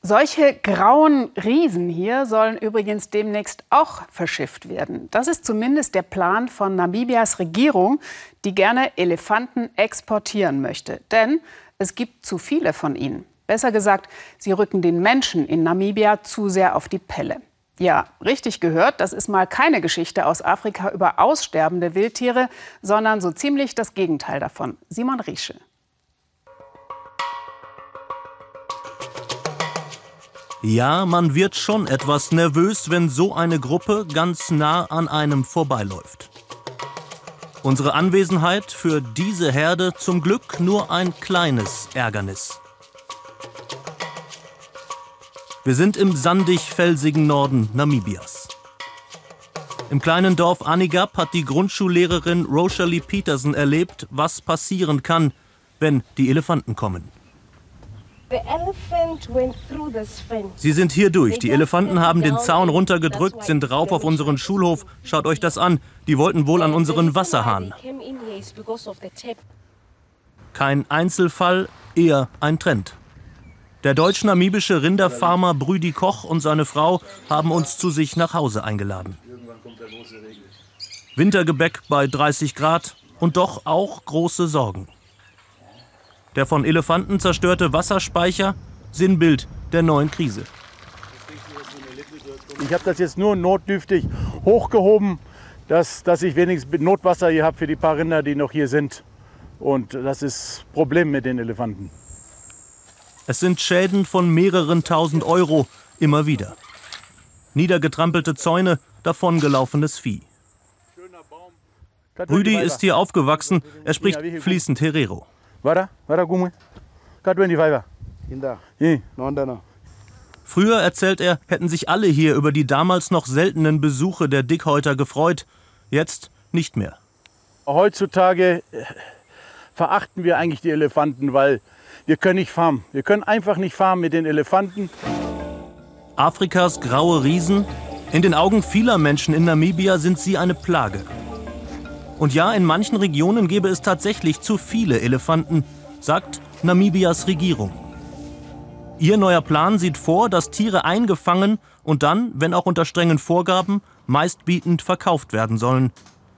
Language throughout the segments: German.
Solche grauen Riesen hier sollen übrigens demnächst auch verschifft werden. Das ist zumindest der Plan von Namibias Regierung, die gerne Elefanten exportieren möchte. Denn es gibt zu viele von ihnen. Besser gesagt, sie rücken den Menschen in Namibia zu sehr auf die Pelle. Ja, richtig gehört, das ist mal keine Geschichte aus Afrika über aussterbende Wildtiere, sondern so ziemlich das Gegenteil davon. Simon Riesche. Ja, man wird schon etwas nervös, wenn so eine Gruppe ganz nah an einem vorbeiläuft. Unsere Anwesenheit für diese Herde zum Glück nur ein kleines Ärgernis. Wir sind im sandig-felsigen Norden Namibias. Im kleinen Dorf Anigab hat die Grundschullehrerin Rosalie Peterson erlebt, was passieren kann, wenn die Elefanten kommen. Sie sind hier durch. Die Elefanten haben den Zaun runtergedrückt, sind rauf auf unseren Schulhof. Schaut euch das an. Die wollten wohl an unseren Wasserhahn. Kein Einzelfall, eher ein Trend. Der deutsch-namibische Rinderfarmer Brüdi Koch und seine Frau haben uns zu sich nach Hause eingeladen. Wintergebäck bei 30 Grad und doch auch große Sorgen. Der von Elefanten zerstörte Wasserspeicher, Sinnbild der neuen Krise. Ich habe das jetzt nur notdürftig hochgehoben, dass, dass ich wenigstens Notwasser hier habe für die paar Rinder, die noch hier sind. Und das ist Problem mit den Elefanten. Es sind Schäden von mehreren tausend Euro immer wieder. Niedergetrampelte Zäune, davongelaufenes Vieh. Rüdi ist hier aufgewachsen, er spricht fließend Herero. Früher, erzählt er, hätten sich alle hier über die damals noch seltenen Besuche der Dickhäuter gefreut. Jetzt nicht mehr. Heutzutage äh, verachten wir eigentlich die Elefanten, weil wir können nicht farmen. Wir können einfach nicht farmen mit den Elefanten. Afrikas graue Riesen? In den Augen vieler Menschen in Namibia sind sie eine Plage. Und ja, in manchen Regionen gäbe es tatsächlich zu viele Elefanten, sagt Namibias Regierung. Ihr neuer Plan sieht vor, dass Tiere eingefangen und dann, wenn auch unter strengen Vorgaben, meistbietend verkauft werden sollen.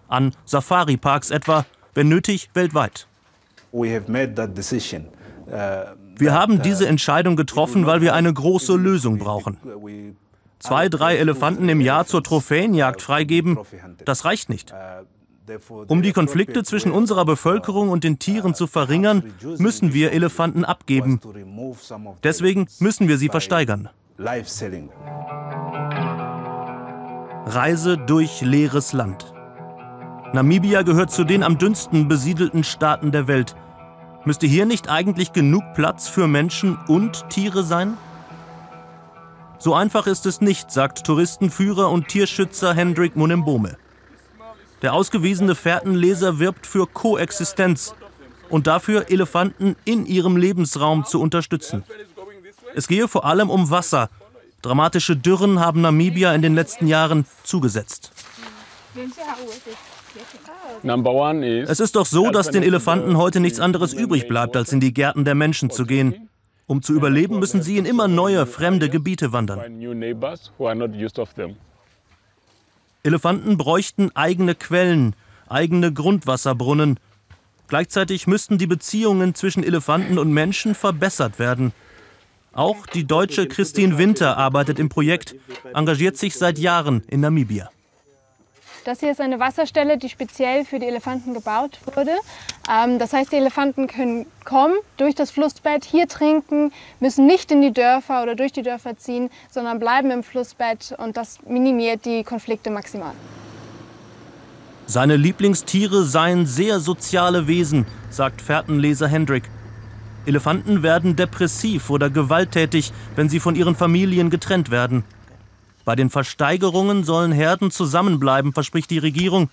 An Safari-Parks etwa, wenn nötig weltweit. Uh, wir haben diese Entscheidung getroffen, weil wir eine große Lösung brauchen. Zwei, drei Elefanten im Jahr zur Trophäenjagd freigeben, das reicht nicht. Um die Konflikte zwischen unserer Bevölkerung und den Tieren zu verringern, müssen wir Elefanten abgeben. Deswegen müssen wir sie versteigern. Reise durch leeres Land. Namibia gehört zu den am dünnsten besiedelten Staaten der Welt. Müsste hier nicht eigentlich genug Platz für Menschen und Tiere sein? So einfach ist es nicht, sagt Touristenführer und Tierschützer Hendrik Munembome. Der ausgewiesene Fährtenleser wirbt für Koexistenz und dafür, Elefanten in ihrem Lebensraum zu unterstützen. Es gehe vor allem um Wasser. Dramatische Dürren haben Namibia in den letzten Jahren zugesetzt. Es ist doch so, dass den Elefanten heute nichts anderes übrig bleibt, als in die Gärten der Menschen zu gehen. Um zu überleben, müssen sie in immer neue, fremde Gebiete wandern. Elefanten bräuchten eigene Quellen, eigene Grundwasserbrunnen. Gleichzeitig müssten die Beziehungen zwischen Elefanten und Menschen verbessert werden. Auch die deutsche Christine Winter arbeitet im Projekt, engagiert sich seit Jahren in Namibia. Das hier ist eine Wasserstelle, die speziell für die Elefanten gebaut wurde. Ähm, das heißt, die Elefanten können kommen, durch das Flussbett hier trinken, müssen nicht in die Dörfer oder durch die Dörfer ziehen, sondern bleiben im Flussbett und das minimiert die Konflikte maximal. Seine Lieblingstiere seien sehr soziale Wesen, sagt Fährtenleser Hendrik. Elefanten werden depressiv oder gewalttätig, wenn sie von ihren Familien getrennt werden. Bei den Versteigerungen sollen Herden zusammenbleiben, verspricht die Regierung.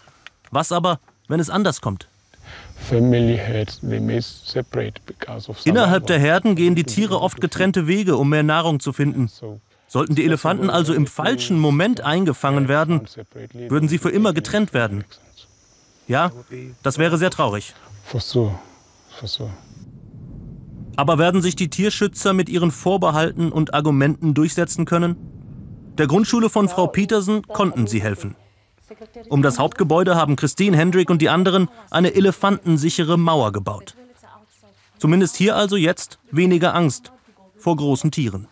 Was aber, wenn es anders kommt? Innerhalb der Herden gehen die Tiere oft getrennte Wege, um mehr Nahrung zu finden. Sollten die Elefanten also im falschen Moment eingefangen werden, würden sie für immer getrennt werden. Ja, das wäre sehr traurig. Aber werden sich die Tierschützer mit ihren Vorbehalten und Argumenten durchsetzen können? Der Grundschule von Frau Petersen konnten sie helfen. Um das Hauptgebäude haben Christine, Hendrik und die anderen eine elefantensichere Mauer gebaut. Zumindest hier also jetzt weniger Angst vor großen Tieren.